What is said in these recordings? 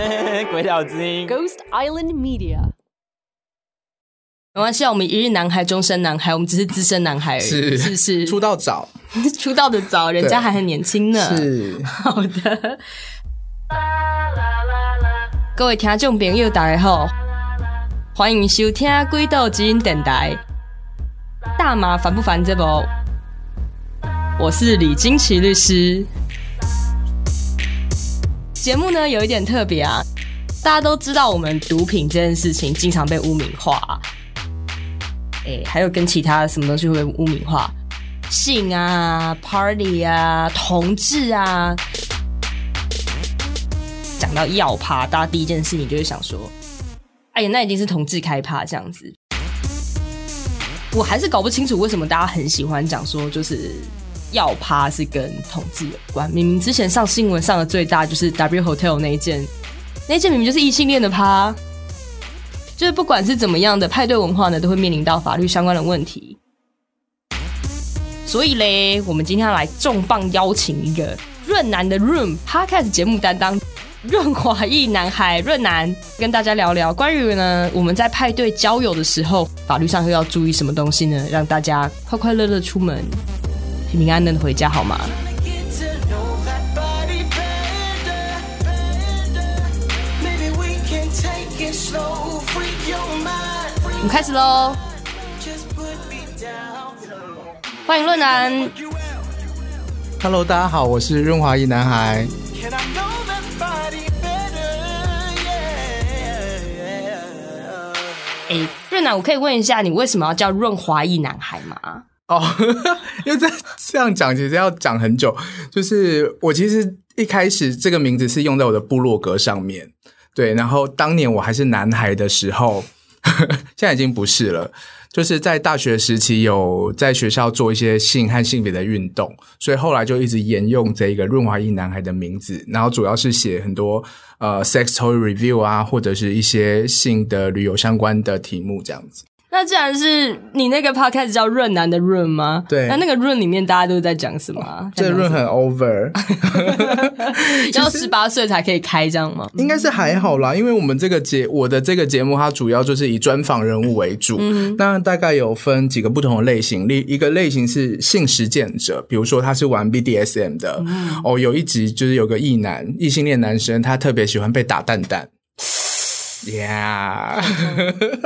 鬼岛之音，Ghost Island Media。没关系，我们一日男孩，终身男孩，我们只是资深男孩而已，是是是，出道早，出道的早，人家还很年轻呢。是好的，各位听众朋友，大家好，欢迎收听《鬼岛之音》电台。大麻烦不烦？这不，我是李金奇律师。节目呢有一点特别啊，大家都知道我们毒品这件事情经常被污名化。哎，还有跟其他什么东西会被污名化？性啊，party 啊，同志啊。讲到要趴，大家第一件事情就会想说：“哎呀，那一定是同志开趴这样子。”我还是搞不清楚为什么大家很喜欢讲说，就是要趴是跟同志有关。明明之前上新闻上的最大就是 W Hotel 那一件，那件明明就是异性恋的趴。就是不管是怎么样的派对文化呢，都会面临到法律相关的问题。所以嘞，我们今天要来重磅邀请一个润男的 Room Podcast 节目担当润滑裔男孩润男，跟大家聊聊关于呢我们在派对交友的时候，法律上又要注意什么东西呢？让大家快快乐乐出门，平平安安的回家，好吗？我们开始喽！欢迎润南。Hello，大家好，我是润滑一男孩。哎，润男，我可以问一下，你为什么要叫润滑一男孩吗？哦，因为这 这样讲其实要讲很久。就是我其实一开始这个名字是用在我的部落格上面，对，然后当年我还是男孩的时候。现在已经不是了，就是在大学时期有在学校做一些性和性别的运动，所以后来就一直沿用这个润滑液男孩的名字，然后主要是写很多呃 sex toy review 啊，或者是一些性的旅游相关的题目这样子。那既然是你那个 podcast 叫润男的润吗？对。那那个润里面大家都在讲什么？哦、这润很 over，要十八岁才可以开这样吗？应该是还好啦，因为我们这个节我的这个节目它主要就是以专访人物为主，嗯，那大概有分几个不同的类型，例一个类型是性实践者，比如说他是玩 BDSM 的，嗯，哦，有一集就是有个异男异性恋男生，他特别喜欢被打蛋蛋。Yeah，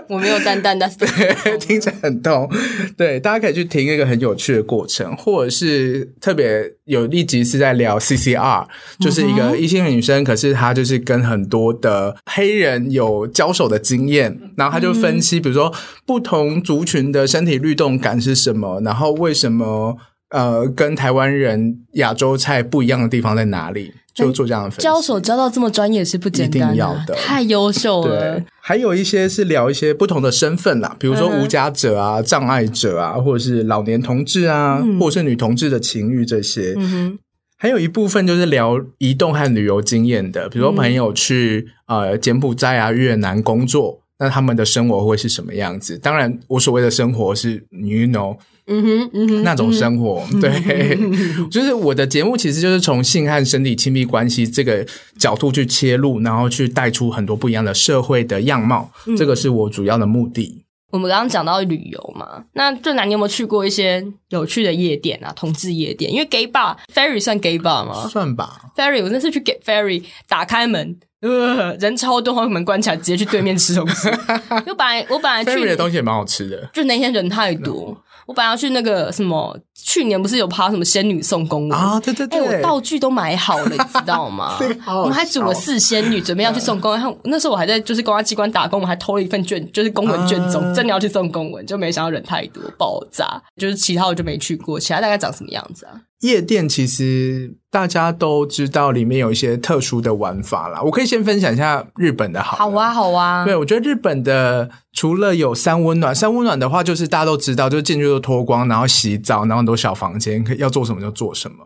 我没有蛋蛋，但是对，听起来很痛。对，大家可以去听一个很有趣的过程，或者是特别有一集是在聊 CCR，就是一个异性女生，可是她就是跟很多的黑人有交手的经验，然后她就分析，比如说不同族群的身体律动感是什么，然后为什么呃跟台湾人亚洲菜不一样的地方在哪里。就做这样的分析，交手交到这么专业是不简单的，一定要的，太优秀了。对，还有一些是聊一些不同的身份啦，比如说无家者啊、嗯、障碍者啊，或者是老年同志啊，嗯、或者是女同志的情欲这些。嗯哼，还有一部分就是聊移动和旅游经验的，比如说朋友去、嗯、呃柬埔寨啊、越南工作，那他们的生活会是什么样子？当然，我所谓的生活是，you know。嗯哼，嗯哼，那种生活，嗯、对，就是我的节目其实就是从性和身体亲密关系这个角度去切入，然后去带出很多不一样的社会的样貌，嗯、这个是我主要的目的。我们刚刚讲到旅游嘛，那润男，你有没有去过一些有趣的夜店啊？同志夜店，因为 gay bar ferry 算 gay bar 吗？算吧，ferry 我那次去 get ferry，打开门，呃，人超多，把门关起来，直接去对面吃东西。就本来我本来去 ferry 的东西也蛮好吃的，就那天人太多。我本来要去那个什么，去年不是有拍什么仙女送公文啊？对对对，哎，我道具都买好了，你知道吗？我们还组了四仙女，准备要去送公文。那时候我还在就是公安机关打工，我们还偷了一份卷，就是公文卷宗，真的要去送公文，就没想到人太多，爆炸。就是其他我就没去过，其他大概长什么样子啊？夜店其实大家都知道，里面有一些特殊的玩法啦。我可以先分享一下日本的好，好啊，好啊。对，我觉得日本的除了有三温暖，三温暖的话就是大家都知道，就是进去就脱光，然后洗澡，然后很多小房间，可以要做什么就做什么。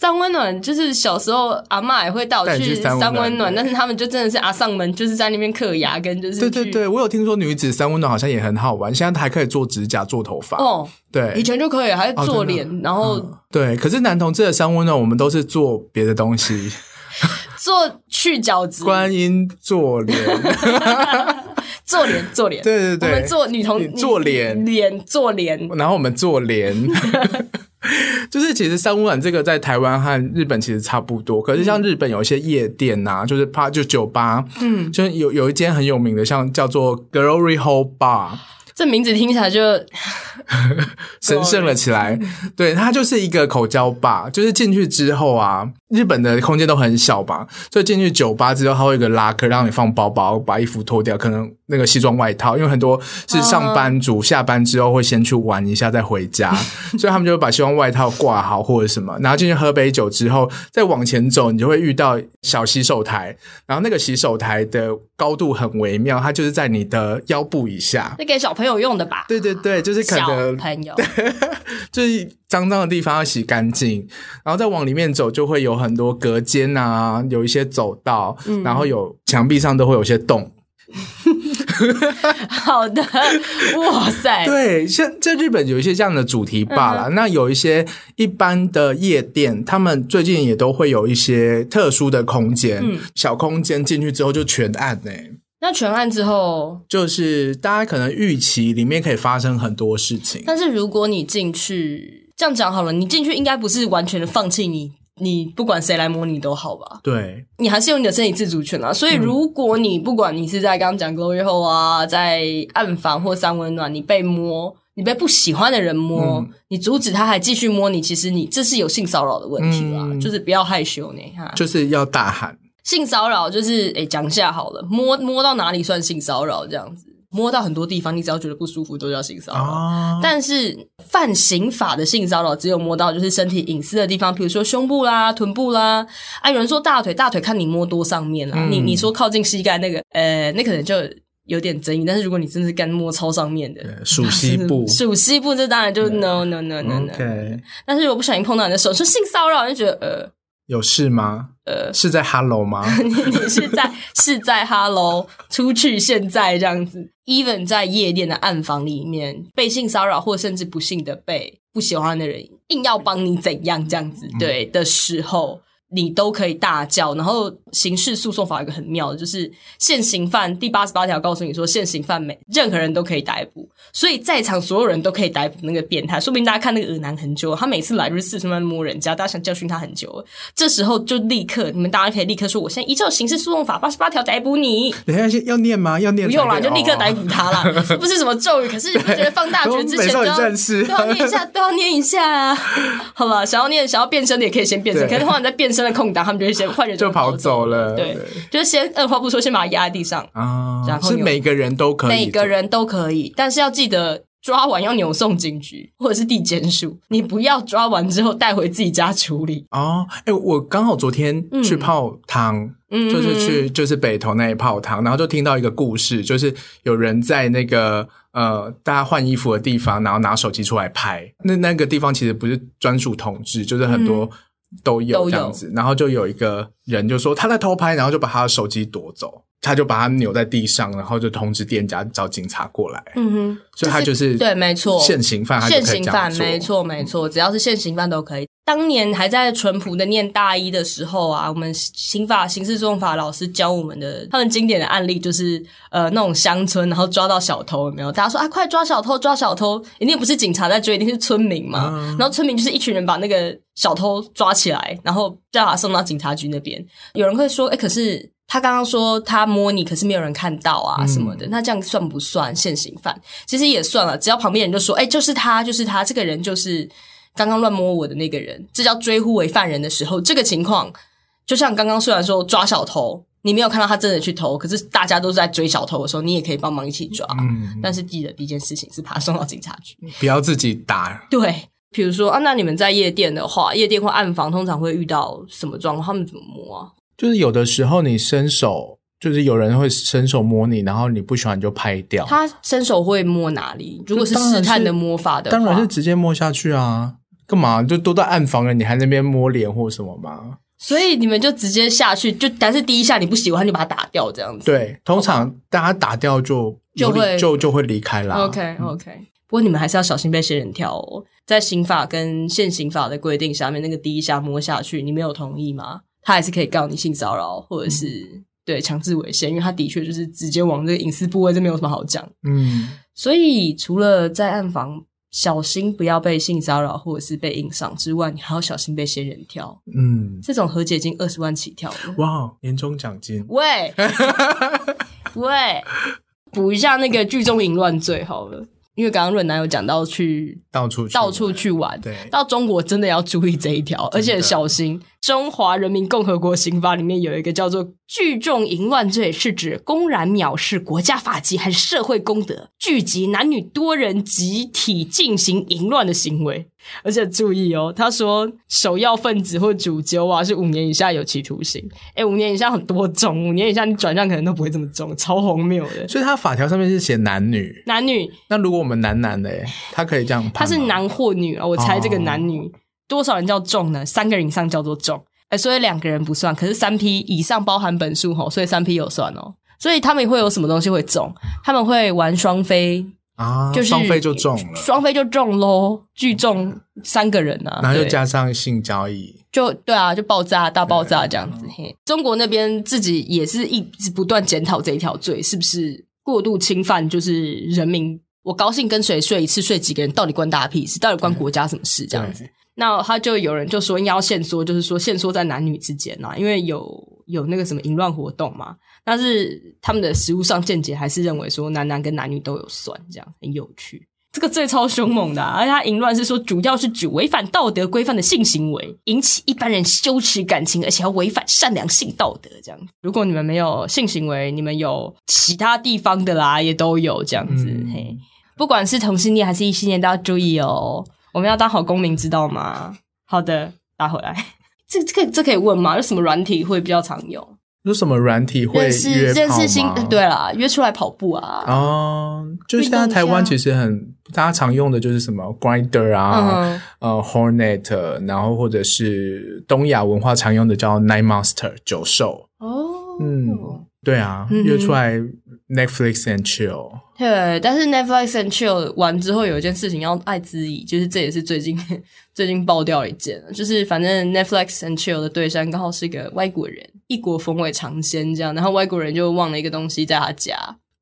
三温暖就是小时候阿嬷也会带我去三温暖，但是他们就真的是阿上门，就是在那边嗑牙根，就是对对对，我有听说女子三温暖好像也很好玩，现在还可以做指甲、做头发哦。对，以前就可以，还做脸，哦、然后、嗯、对。可是男同志的三温暖，我们都是做别的东西。做去角质，观音做脸，做脸做脸，对对对，我们做女同做脸脸做脸，然后我们做脸。就是其实三温暖这个在台湾和日本其实差不多，可是像日本有一些夜店呐、啊，就是趴就酒吧，嗯，就有有一间很有名的，像叫做 Glory Hole Bar。这名字听起来就 神圣了起来。对，它就是一个口交吧，就是进去之后啊，日本的空间都很小吧，所以进去酒吧之后，它会有一个拉克让你放包包，把衣服脱掉，可能那个西装外套，因为很多是上班族，下班之后会先去玩一下再回家，所以他们就会把西装外套挂好或者什么，然后进去喝杯酒之后，再往前走，你就会遇到小洗手台，然后那个洗手台的高度很微妙，它就是在你的腰部以下，那给小朋友。用的吧？对对对，就是可能小朋友，就是脏脏的地方要洗干净，然后再往里面走，就会有很多隔间啊，有一些走道，嗯、然后有墙壁上都会有些洞。好的，哇塞，对，像在日本有一些这样的主题吧啦，嗯、那有一些一般的夜店，他们最近也都会有一些特殊的空间，嗯、小空间进去之后就全暗呢、欸。那全暗之后，就是大家可能预期里面可以发生很多事情。但是如果你进去，这样讲好了，你进去应该不是完全的放弃你，你不管谁来摸你都好吧？对，你还是有你的身体自主权啊。所以如果你不管你是在刚刚讲 glory hole 啊，在暗房或三温暖，你被摸，你被不喜欢的人摸，嗯、你阻止他还继续摸你，其实你这是有性骚扰的问题啦。嗯、就是不要害羞呢，哈，就是要大喊。性骚扰就是，诶，讲一下好了，摸摸到哪里算性骚扰？这样子，摸到很多地方，你只要觉得不舒服，都叫性骚扰。哦、但是犯刑法的性骚扰，只有摸到就是身体隐私的地方，比如说胸部啦、臀部啦。啊，有人说大腿，大腿看你摸多上面啦。嗯、你你说靠近膝盖那个，呃，那可能就有点争议。但是如果你真的是干摸超上面的，属西部，属西部，这当然就 no no no no no。但是如果不小心碰到你的手，说性骚扰，就觉得呃。有事吗？呃，是在 Hello 吗？你 你是在是在 Hello 出去现在这样子，even 在夜店的暗房里面被性骚扰，或甚至不幸的被不喜欢的人硬要帮你怎样这样子，对的时候。你都可以大叫，然后刑事诉讼法有一个很妙的，就是现行犯第八十八条告诉你说，现行犯每任何人都可以逮捕，所以在场所有人都可以逮捕那个变态。说不定大家看那个恶男很久，他每次来就是四处乱摸人家，大家想教训他很久了。这时候就立刻，你们大家可以立刻说，我现在依照刑事诉讼法八十八条逮捕你。等一下要念吗？要念？不用啦，就立刻逮捕他啦。哦、不是什么咒语，可是你不觉得放大绝之前都要，都要念一下，都要念一下啊。好吧，想要念，想要变身的也可以先变身，可是后来在变身的空档，他们就会先换人就跑走了。对，就是先二话不说，先把他压在地上啊。然后是每个人都可以，每个人都可以，但是要记得抓完要扭送警局或者是地检署，你不要抓完之后带回自己家处理哦。哎、欸，我刚好昨天去泡汤，嗯、就是去就是北投那里泡汤，然后就听到一个故事，就是有人在那个呃大家换衣服的地方，然后拿手机出来拍。那那个地方其实不是专属统治，就是很多。嗯都有。这样子，然后就有一个人就说他在偷拍，然后就把他的手机夺走，他就把他扭在地上，然后就通知店家找警察过来。嗯哼，所以他就是对，没错，现行犯，现行犯，没错，没错，只要是现行犯都可以。当年还在淳朴的念大一的时候啊，我们刑法刑事诉讼法老师教我们的，他们经典的案例就是呃那种乡村，然后抓到小偷有没有？大家说啊，快抓小偷，抓小偷！一定不是警察在追，一定是村民嘛。嗯、然后村民就是一群人把那个小偷抓起来，然后叫他送到警察局那边。有人会说，哎，可是他刚刚说他摸你，可是没有人看到啊什么的，嗯、那这样算不算现行犯？其实也算了，只要旁边人就说，哎，就是他，就是他，这个人就是。刚刚乱摸我的那个人，这叫追呼为犯人的时候，这个情况就像刚刚虽然说抓小偷，你没有看到他真的去偷，可是大家都是在追小偷的时候，你也可以帮忙一起抓。嗯，但是记得第一件事情是把他送到警察局，不要自己打。对，比如说啊，那你们在夜店的话，夜店或暗房通常会遇到什么状况？他们怎么摸啊？就是有的时候你伸手，就是有人会伸手摸你，然后你不喜欢就拍掉。他伸手会摸哪里？如果是试探的摸法的话，当然是直接摸下去啊。干嘛？就都在暗房了，你还那边摸脸或什么吗？所以你们就直接下去，就但是第一下你不喜欢，就把它打掉这样子。对，通常大家打掉就就会就就会离开啦。OK OK，嗯，不过你们还是要小心被仙人跳哦。在刑法跟现行法的规定下面，那个第一下摸下去，你没有同意吗？他还是可以告你性骚扰或者是、嗯、对强制猥亵，因为他的确就是直接往这个隐私部位，这没有什么好讲。嗯，所以除了在暗房小心不要被性骚扰或者是被硬上之外，你还要小心被仙人跳。嗯，这种和解金二十万起跳了。哇，年终奖金。喂 喂，补一下那个聚众淫乱罪好了。因为刚刚润男有讲到去到处去到处去玩，对，到中国真的要注意这一条，而且小心。中华人民共和国刑法里面有一个叫做聚众淫乱罪，是指公然藐视国家法纪还是社会公德，聚集男女多人集体进行淫乱的行为。而且注意哦，他说首要分子或主纠啊是五年以下有期徒刑。诶，五年以下很多重，五年以下你转账可能都不会这么重，超荒谬的。所以他法条上面是写男女，男女。那如果我们男男的，他可以这样？他是男或女啊？我猜这个男女。哦多少人叫重呢？三个人以上叫做重，哎，所以两个人不算。可是三批以上包含本数吼，所以三批有算哦。所以他们会有什么东西会重？他们会玩双飞啊，就是双飞就中了，双飞就中喽，聚众三个人啊，然后又加上性交易，就对啊，就爆炸大爆炸这样子。嘿，中国那边自己也是一直不断检讨这一条罪是不是过度侵犯，就是人民我高兴跟谁睡一次睡几个人，到底关大家屁事？到底关国家什么事？这样子。那他就有人就说应该要限缩，就是说限缩在男女之间呐，因为有有那个什么淫乱活动嘛。但是他们的实物上见解还是认为说男男跟男女都有算，这样很有趣。这个罪超凶猛的，而且他淫乱是说主要是指违反道德规范的性行为，引起一般人羞耻感情，而且要违反善良性道德这样。如果你们没有性行为，你们有其他地方的啦，也都有这样子。嗯、嘿，不管是同性恋还是异性恋，都要注意哦。我们要当好公民，知道吗？好的，打回来。这这个这可以问吗？有什么软体会比较常用？有什么软体会认识认识新？对啦，约出来跑步啊。哦，就现在台湾其实很大家常用的就是什么 Grinder 啊，嗯、呃 Hornet，然后或者是东亚文化常用的叫 Night Monster 九兽。哦，嗯，对啊，嗯、约出来。Netflix and chill，对，但是 Netflix and chill 完之后有一件事情要爱之以，就是这也是最近 最近爆掉一件，就是反正 Netflix and chill 的对象刚好是一个外国人，异国风味尝鲜这样，然后外国人就忘了一个东西在他家，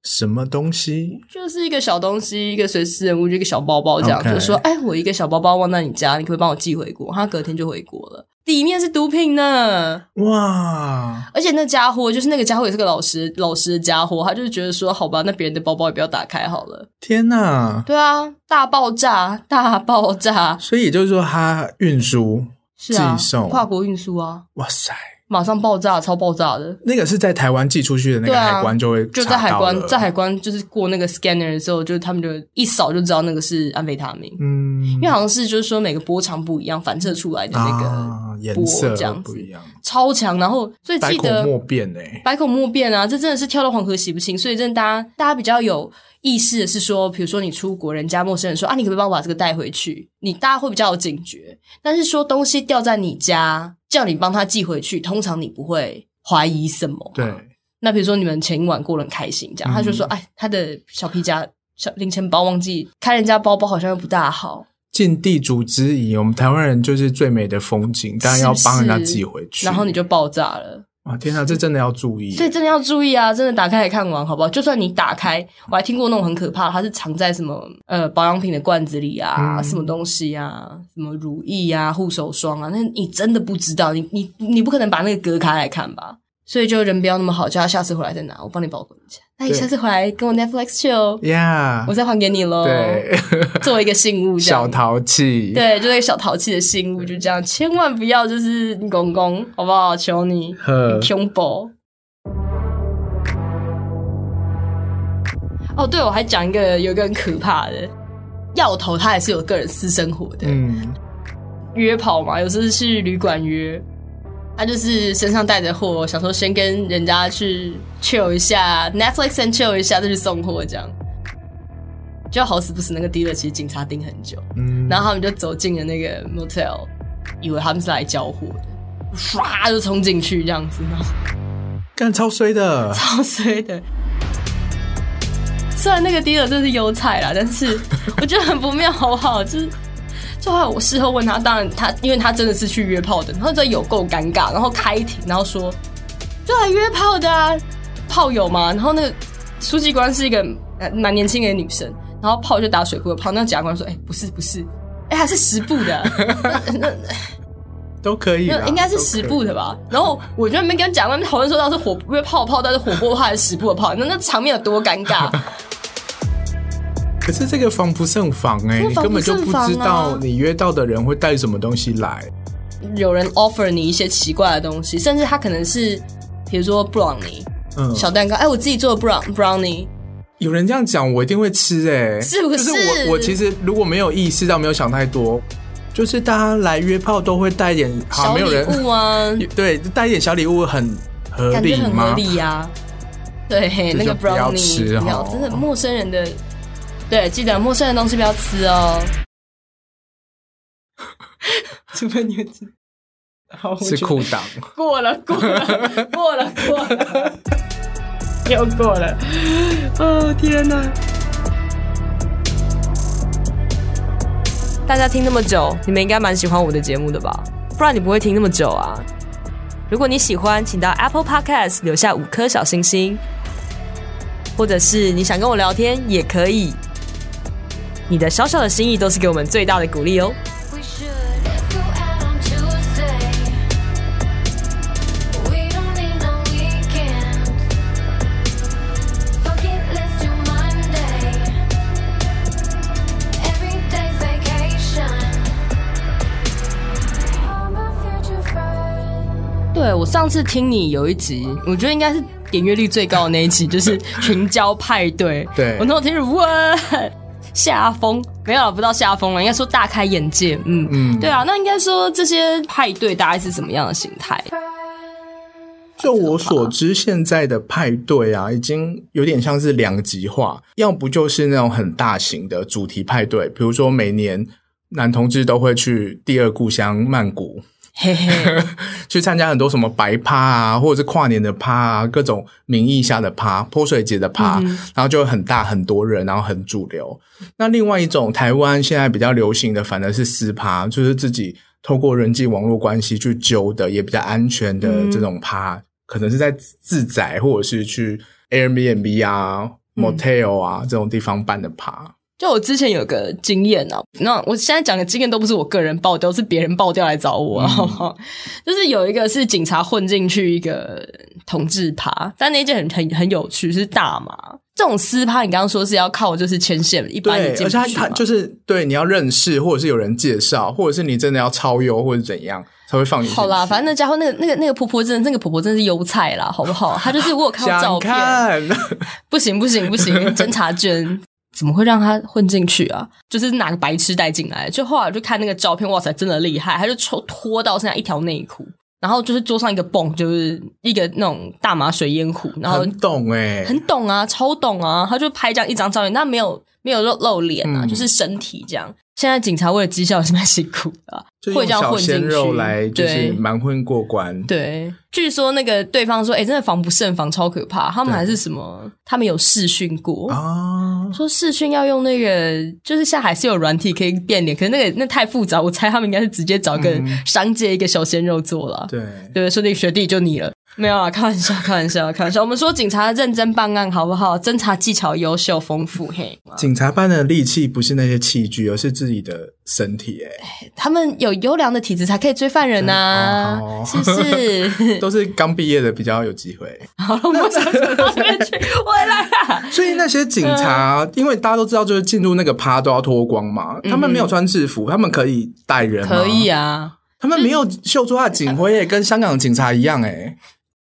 什么东西？就是一个小东西，一个随身人物，就一个小包包这样.就说哎，我一个小包包忘在你家，你可不可以帮我寄回国？他隔天就回国了。里面是毒品呢！哇！而且那家伙就是那个家伙也是个老实老实的家伙，他就是觉得说，好吧，那别人的包包也不要打开好了。天哪！对啊，大爆炸，大爆炸！所以也就是说，他运输、寄送、跨国运输啊！哇塞！马上爆炸，超爆炸的。那个是在台湾寄出去的那个海关就会、啊、就在海关，在海关就是过那个 scanner 的时候，就他们就一扫就知道那个是安非他命。嗯，因为好像是就是说每个波长不一样，反射出来的那个波这样不一样，超强。然后所以记得百口莫辩诶、欸，百口莫辩啊，这真的是跳到黄河洗不清。所以真的大家大家比较有意识的是说，比如说你出国，人家陌生人说啊，你可不可以帮我把这个带回去？你大家会比较有警觉。但是说东西掉在你家。叫你帮他寄回去，通常你不会怀疑什么。对，那比如说你们前一晚过得很开心，这样、嗯、他就说：“哎，他的小皮夹、小零钱包忘记开人家包包，好像又不大好。”尽地主之谊，我们台湾人就是最美的风景，当然要帮人家寄回去，然后你就爆炸了。哇天呐，这真的要注意！所以真的要注意啊！真的打开来看完，好不好？就算你打开，我还听过那种很可怕，它是藏在什么呃保养品的罐子里啊，嗯、什么东西啊，什么乳液啊、护手霜啊，那你真的不知道，你你你不可能把那个隔开来看吧？所以就人不要那么好，叫他下次回来再拿，我帮你保管一下。那你下次回来跟我 Netflix chill，呀，Yeah, 我再还给你喽。对，作为一个信物，小淘气。对，就是一个小淘气的信物，就这样，千万不要就是公公，好不好？求你，呵恐怖。哦，对，我还讲一个，有一个很可怕的，药头他也是有个人私生活的，嗯，约跑嘛，有时候去旅馆约。他就是身上带着货，想说先跟人家去 chill 一下，Netflix and chill 一下，再去送货这样。就好死不死，那个 dealer 其实警察盯很久，嗯，然后他们就走进了那个 motel，以为他们是来交货的，唰就冲进去这样子，然后干超衰的，超衰的。虽然那个 dealer 真是优菜啦，但是我觉得很不妙，好不好？就是。我事后问他，当然他因为他真的是去约炮的，然后这有够尴尬，然后开庭，然后说就来约炮的啊，炮友嘛，然后那个书记官是一个蛮年轻的女生，然后炮就打水壶的炮，那检察官说，哎、欸，不是不是，哎、欸，还是十步的，那都可以，应该是十步的吧？然后我就没跟检察官讨论说，到是火约炮炮，到底是火锅炮还是十步的炮？那那场面有多尴尬？可是这个防不胜防哎、欸，你根本就不知道你约到的人会带什么东西来。有人 offer 你一些奇怪的东西，甚至他可能是，比如说 brownie，嗯，小蛋糕。哎，我自己做的 brown brownie。有人这样讲，我一定会吃哎、欸，是不是？就是我我其实如果没有意识到，没有想太多，就是大家来约炮都会带一点小礼物啊，对，带一点小礼物很合理吗？感觉很合理呀、啊。对，那个 brownie，吃真的陌生人的。对，记得陌生的东西不要吃哦。除非你吃，是裤裆。过了，过了，过了，过了，又过了。哦天哪！大家听那么久，你们应该蛮喜欢我的节目的吧？不然你不会听那么久啊。如果你喜欢，请到 Apple Podcast 留下五颗小星星，或者是你想跟我聊天也可以。你的小小的心意都是给我们最大的鼓励哦。对，我上次听你有一集，我觉得应该是点阅率最高的那一集，就是群交派对。对，我那天是哇。下风没有了，不到下风了，应该说大开眼界。嗯嗯，对啊，那应该说这些派对大概是什么样的形态？就我所知，现在的派对啊，已经有点像是两极化，要不就是那种很大型的主题派对，比如说每年男同志都会去第二故乡曼谷。嘿嘿，去参加很多什么白趴啊，或者是跨年的趴啊，各种名义下的趴，泼水节的趴，嗯、然后就很大很多人，然后很主流。那另外一种台湾现在比较流行的，反而是私趴，就是自己透过人际网络关系去揪的，也比较安全的这种趴，嗯、可能是在自宅或者是去 Airbnb 啊、Motel 啊、嗯、这种地方办的趴。就我之前有个经验啊，那我现在讲的经验都不是我个人爆掉，是别人爆掉来找我，嗯、好不好？就是有一个是警察混进去一个同志趴，但那件很很很有趣，是大麻这种私趴。你刚刚说是要靠就是牵线，一般而且他就是对你要认识，或者是有人介绍，或者是你真的要超优或者怎样才会放你。好啦，反正那家伙那个那个那个婆婆真的那个婆婆真的是优菜啦，好不好？她就是我有看到照片，不行不行不行，侦查 卷。怎么会让他混进去啊？就是哪个白痴带进来？就后来就看那个照片，哇塞，真的厉害！他就抽脱到剩下一条内裤，然后就是桌上一个泵，就是一个那种大麻水烟壶，然后很懂哎、欸，很懂啊，超懂啊！他就拍这样一张照片，但没有没有露露脸啊，嗯、就是身体这样。现在警察为了绩效是蛮辛苦的，会这样混进去来就是蛮混过关。对，据说那个对方说，哎、欸，真的防不胜防，超可怕。他们还是什么？他们有试训过啊？说试训要用那个，就是现在还是有软体可以变脸，可是那个那太复杂，我猜他们应该是直接找个商界一个小鲜肉做了。对对，说那个学弟就你了。没有啊，开玩笑，开玩笑，开玩笑。我们说警察认真办案好不好？侦查技巧优秀丰富，嘿。警察办的利器不是那些器具，而是自己的身体。哎，他们有优良的体质才可以追犯人呐、啊，哦、是不是？都是刚毕业的比较有机会。好了，我们想走到那边去，回来啦。所以那些警察，嗯、因为大家都知道，就是进入那个趴都要脱光嘛。他们没有穿制服，他们可以带人吗？可以啊。他们没有秀出他的警徽，跟香港的警察一样，哎。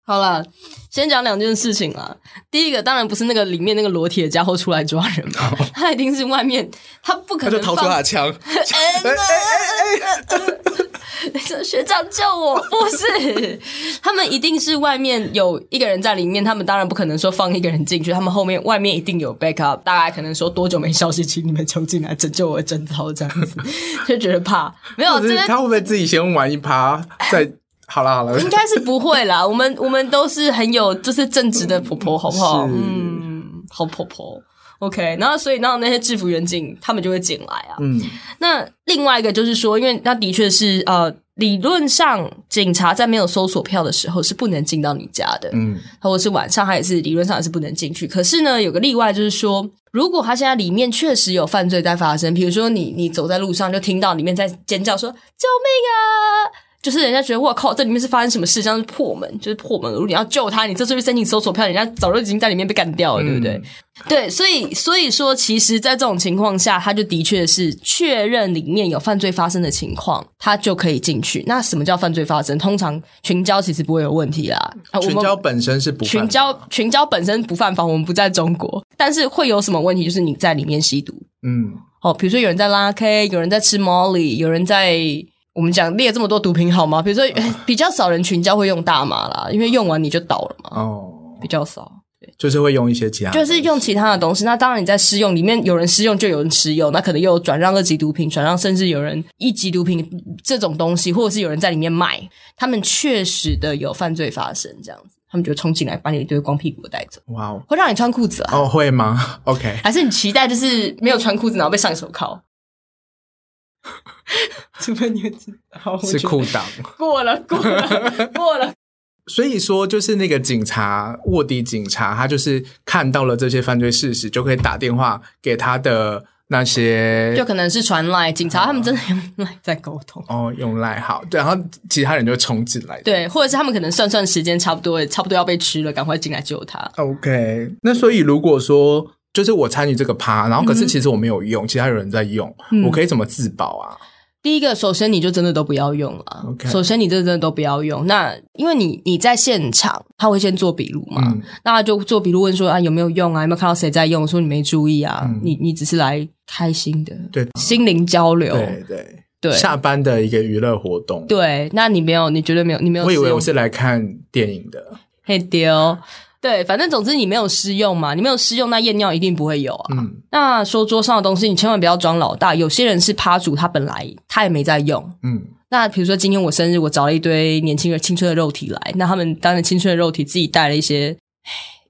好了，先讲两件事情啦。第一个当然不是那个里面那个裸体的家伙出来抓人他一定是外面，他不可能他就掏出他的枪。学长救我！不是，他们一定是外面有一个人在里面，他们当然不可能说放一个人进去，他们后面外面一定有 backup，大概可能说多久没消息，请你们冲进来拯救我的贞操这样子，就觉得怕。没有，这边他会不会自己先玩一趴再？好了好了，应该是不会啦。我们我们都是很有就是正直的婆婆，好不好？嗯，好婆婆。OK，然后所以然后那些制服员警他们就会进来啊。嗯，那另外一个就是说，因为那的确是呃，理论上警察在没有搜索票的时候是不能进到你家的，嗯，或者是晚上他也是理论上也是不能进去。可是呢，有个例外就是说，如果他现在里面确实有犯罪在发生，比如说你你走在路上就听到里面在尖叫说救命啊！就是人家觉得哇靠，这里面是发生什么事？像是破门，就是破门。如果你要救他，你这次去申请搜索票，人家早就已经在里面被干掉了，对不对？嗯、对，所以所以说，其实，在这种情况下，他就的确是确认里面有犯罪发生的情况，他就可以进去。那什么叫犯罪发生？通常群交其实不会有问题啦。群交本身是不群交群交本身不犯法，我们不在中国，但是会有什么问题？就是你在里面吸毒，嗯，哦，比如说有人在拉 K，有人在吃 Molly，有人在。我们讲列这么多毒品好吗？比如说，比较少人群交会用大麻啦，因为用完你就倒了嘛。哦，比较少，对，就是会用一些其他，就是用其他的东西。那当然你在试用里面有人试用就有人持有，那可能又有转让二级毒品，转让甚至有人一级毒品这种东西，或者是有人在里面卖，他们确实的有犯罪发生，这样子，他们就冲进来把你一堆光屁股的带走。哇哦，会让你穿裤子啊？哦，会吗？OK，还是你期待就是没有穿裤子，然后被上手铐？除非你知道是裤裆过了，过了，过了。所以说，就是那个警察卧底警察，他就是看到了这些犯罪事实，就可以打电话给他的那些，就可能是传赖警察，他们真的用赖在沟通哦，用赖好，对，然后其他人就冲进来，对，或者是他们可能算算时间差不多，差不多要被吃了，赶快进来救他。OK，那所以如果说就是我参与这个趴，然后可是其实我没有用，嗯、其他有人在用，嗯、我可以怎么自保啊？第一个，首先你就真的都不要用了。首先你这真的都不要用。那因为你你在现场，他会先做笔录嘛？嗯、那他就做笔录问说啊有没有用啊？有没有看到谁在用？说你没注意啊？嗯、你你只是来开心的，对，心灵交流，对对对，下班的一个娱乐活动。对，那你没有，你绝对没有，你没有。我以为我是来看电影的。嘿丢。对，反正总之你没有施用嘛，你没有施用，那验尿一定不会有啊。嗯，那说桌上的东西，你千万不要装老大。有些人是趴主，他本来他也没在用。嗯，那比如说今天我生日，我找了一堆年轻人青春的肉体来，那他们当然青春的肉体自己带了一些，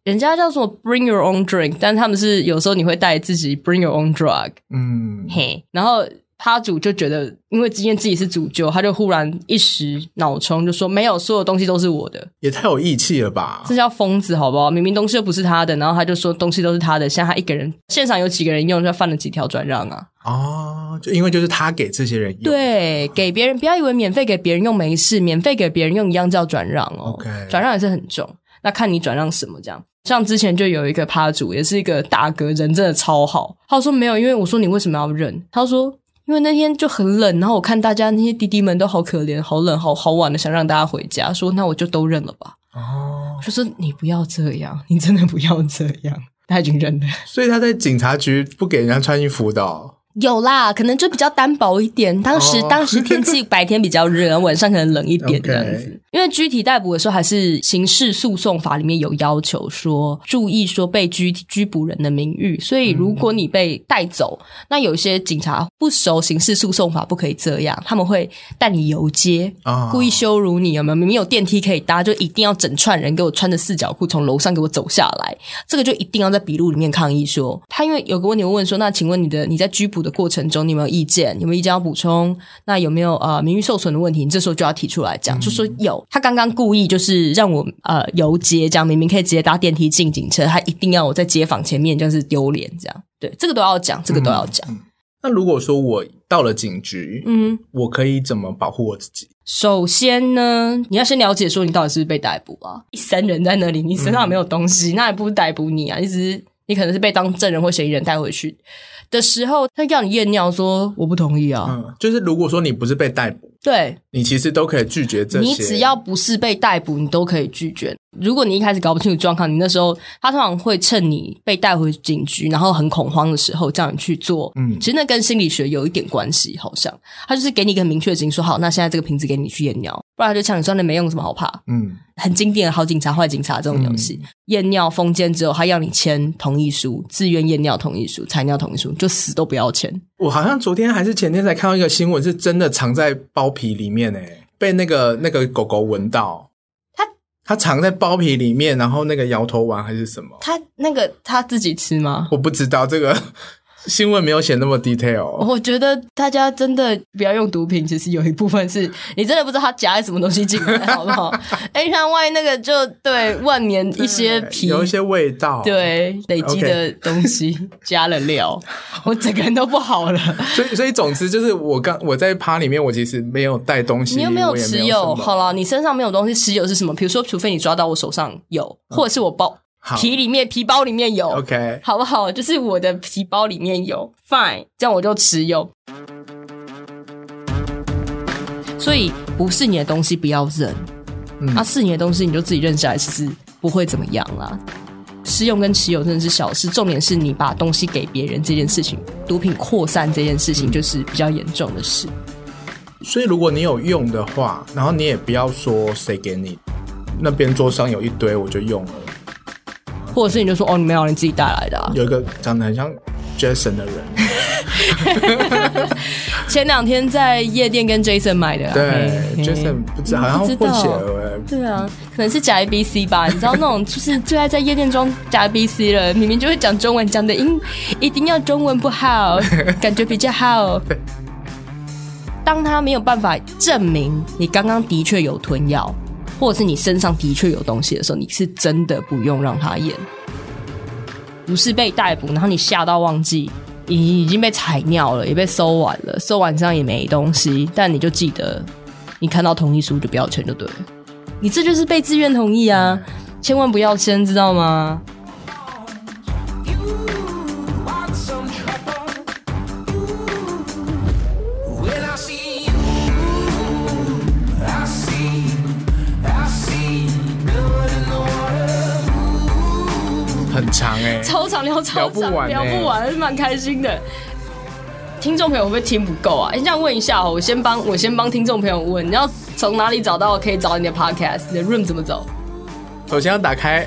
人家叫做 bring your own drink，但他们是有时候你会带自己 bring your own drug。嗯，嘿，然后。他主就觉得，因为今天自己是主揪，他就忽然一时脑冲，就说没有，所有东西都是我的，也太有义气了吧！这叫疯子，好不好？明明东西又不是他的，然后他就说东西都是他的，像他一个人，现场有几个人用，就犯了几条转让啊！哦，就因为就是他给这些人用，对，给别人，不要以为免费给别人用没事，免费给别人用一样叫转让哦。OK，转让也是很重，那看你转让什么这样。像之前就有一个趴主，也是一个大哥，人真的超好。他说没有，因为我说你为什么要认？他说。因为那天就很冷，然后我看大家那些弟弟们都好可怜，好冷，好好晚了，想让大家回家，说那我就都认了吧。哦，就是你不要这样，你真的不要这样，他已经认了。所以他在警察局不给人家穿衣服的哦。有啦，可能就比较单薄一点。当时、oh. 当时天气 白天比较热，晚上可能冷一点这样子。因为拘提逮捕的时候，还是刑事诉讼法里面有要求说，注意说被拘拘捕人的名誉。所以如果你被带走，嗯、那有些警察不熟刑事诉讼法，不可以这样，他们会带你游街，oh. 故意羞辱你。有没有？明明有电梯可以搭，就一定要整串人给我穿着四角裤从楼上给我走下来。这个就一定要在笔录里面抗议说，他因为有个问题会问说，那请问你的你在拘捕的过程中，你有没有意见？有没有意见要补充？那有没有呃名誉受损的问题？你这时候就要提出来讲，嗯、就说有。他刚刚故意就是让我呃游街，这样明明可以直接搭电梯进警车，他一定要我在街坊前面就是丢脸这样。对，这个都要讲，这个都要讲、嗯。那如果说我到了警局，嗯，我可以怎么保护我自己？首先呢，你要先了解说你到底是不是被逮捕啊？一三人在那里，你身上没有东西，嗯、那也不是逮捕你啊，你只是你可能是被当证人或嫌疑人带回去。的时候，他要你验尿，说我不同意啊。嗯，就是如果说你不是被逮捕，对，你其实都可以拒绝这些。你只要不是被逮捕，你都可以拒绝。如果你一开始搞不清楚状况，你那时候他通常会趁你被带回警局，然后很恐慌的时候叫你去做。嗯，其实那跟心理学有一点关系，好像他就是给你一个很明确的指令，说好，那现在这个瓶子给你去验尿，不然他就呛你说那没用，什么好怕？嗯，很经典的好警察坏警察这种游戏，验、嗯、尿封监之后，他要你签同意书，自愿验尿同意书，采尿同意书，就死都不要签。我好像昨天还是前天才看到一个新闻，是真的藏在包皮里面诶，被那个那个狗狗闻到。它它藏在包皮里面，然后那个摇头丸还是什么？它那个它自己吃吗？我不知道这个。新闻没有写那么 detail，我觉得大家真的不要用毒品。其实有一部分是你真的不知道它夹了什么东西进来，好不好？哎，像万一那个就对万年一些皮有一些味道，对累积的东西加了料，我整个人都不好了。所以，所以总之就是我刚我在趴里面，我其实没有带东西，你又没有持有？好了，你身上没有东西，持有是什么？比如说，除非你抓到我手上有，或者是我包。好皮里面皮包里面有，OK，好不好？就是我的皮包里面有，Fine，这样我就持有。所以不是你的东西不要扔，嗯啊、是你的东西你就自己认下来，其实不会怎么样啦。试用跟持有真的是小事，重点是你把东西给别人这件事情，毒品扩散这件事情就是比较严重的事。所以如果你有用的话，然后你也不要说谁给你，那边桌上有一堆我就用了。或者是你就说哦，你没有，你自己带来的、啊。有一个长得很像 Jason 的人，前两天在夜店跟 Jason 买的、啊。对嘿，Jason 不知道，好像混血儿。对啊，可能是假 A B C 吧？你知道那种就是最爱在夜店装假 A B C 了，明明就会讲中文，讲的音一定要中文不好，感觉比较好。当他没有办法证明你刚刚的确有吞药。或者是你身上的确有东西的时候，你是真的不用让他验，不是被逮捕，然后你吓到忘记，已已经被踩尿了，也被搜完了，搜完身上也没东西，但你就记得，你看到同意书就不要签就对了，你这就是被自愿同意啊，千万不要签，知道吗？聊超长，聊不完、欸，聊不完，还是蛮开心的。听众朋友会不会听不够啊？哎，这样问一下哦，我先帮我先帮听众朋友问，你要从哪里找到可以找你的 podcast？你的 room 怎么走？首先要打开，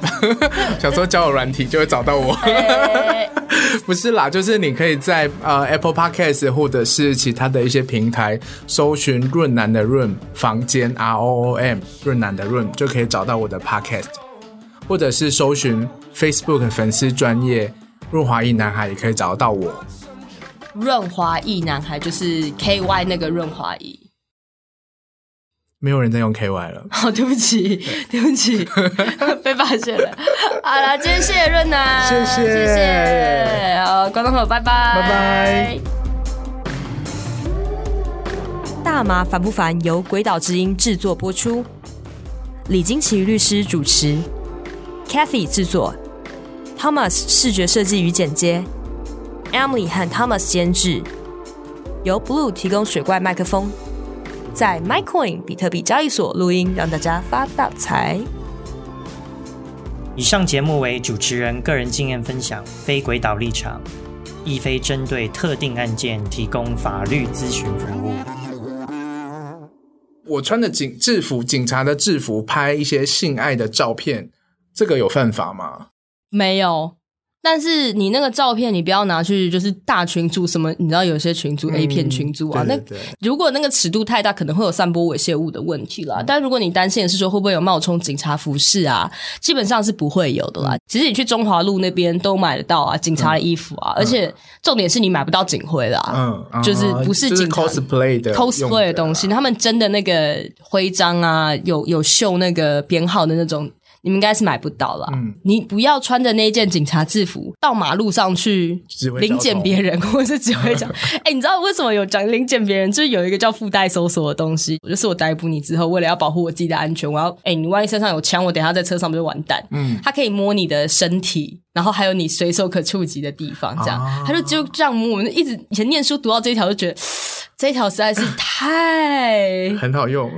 想说交友软体就会找到我。欸、不是啦，就是你可以在呃 Apple Podcast 或者是其他的一些平台搜寻润南的 room 房间 R O O M 润南的 room 就可以找到我的 podcast。或者是搜寻 Facebook 粉丝专业润滑液男孩，也可以找得到我。润滑液男孩就是 K Y 那个润滑液，没有人在用 K Y 了。好，对不起，对，对不起，被发现了。好了，今天谢谢润南，谢谢，谢谢。好，观众朋友，拜拜，拜拜。大麻烦不烦？由鬼岛之音制作播出，李金奇律师主持。Kathy 制作，Thomas 视觉设计与剪接，Emily 和 Thomas 监制，由 Blue 提供水怪麦克风，在 MyCoin 比特币交易所录音，让大家发大财。以上节目为主持人个人经验分享，非鬼岛立场，亦非针对特定案件提供法律咨询服务。我穿着警制服，警察的制服，拍一些性爱的照片。这个有犯法吗？没有，但是你那个照片，你不要拿去就是大群组什么，你知道有些群组、嗯、A 片群组啊，对对对，那如果那个尺度太大，可能会有散播猥亵物的问题啦。嗯、但如果你担心的是说会不会有冒充警察服饰啊，基本上是不会有的啦。嗯、其实你去中华路那边都买得到啊，警察的衣服啊，嗯、而且重点是你买不到警徽啦，嗯，就是不是警察 cosplay 的 cosplay 的东西，他们真的那个徽章啊，有有绣那个编号的那种。你们应该是买不到了。嗯，你不要穿着那一件警察制服到马路上去临检别人，或者是指挥讲。哎、欸，你知道为什么有讲临检别人？就是有一个叫附带搜索的东西，就是我逮捕你之后，为了要保护我自己的安全，我要哎、欸，你万一身上有枪，我等下在车上不就完蛋？嗯，他可以摸你的身体，然后还有你随手可触及的地方，这样，啊、他就就这样摸。我们一直以前念书读到这一条，就觉得 这一条实在是太很好用，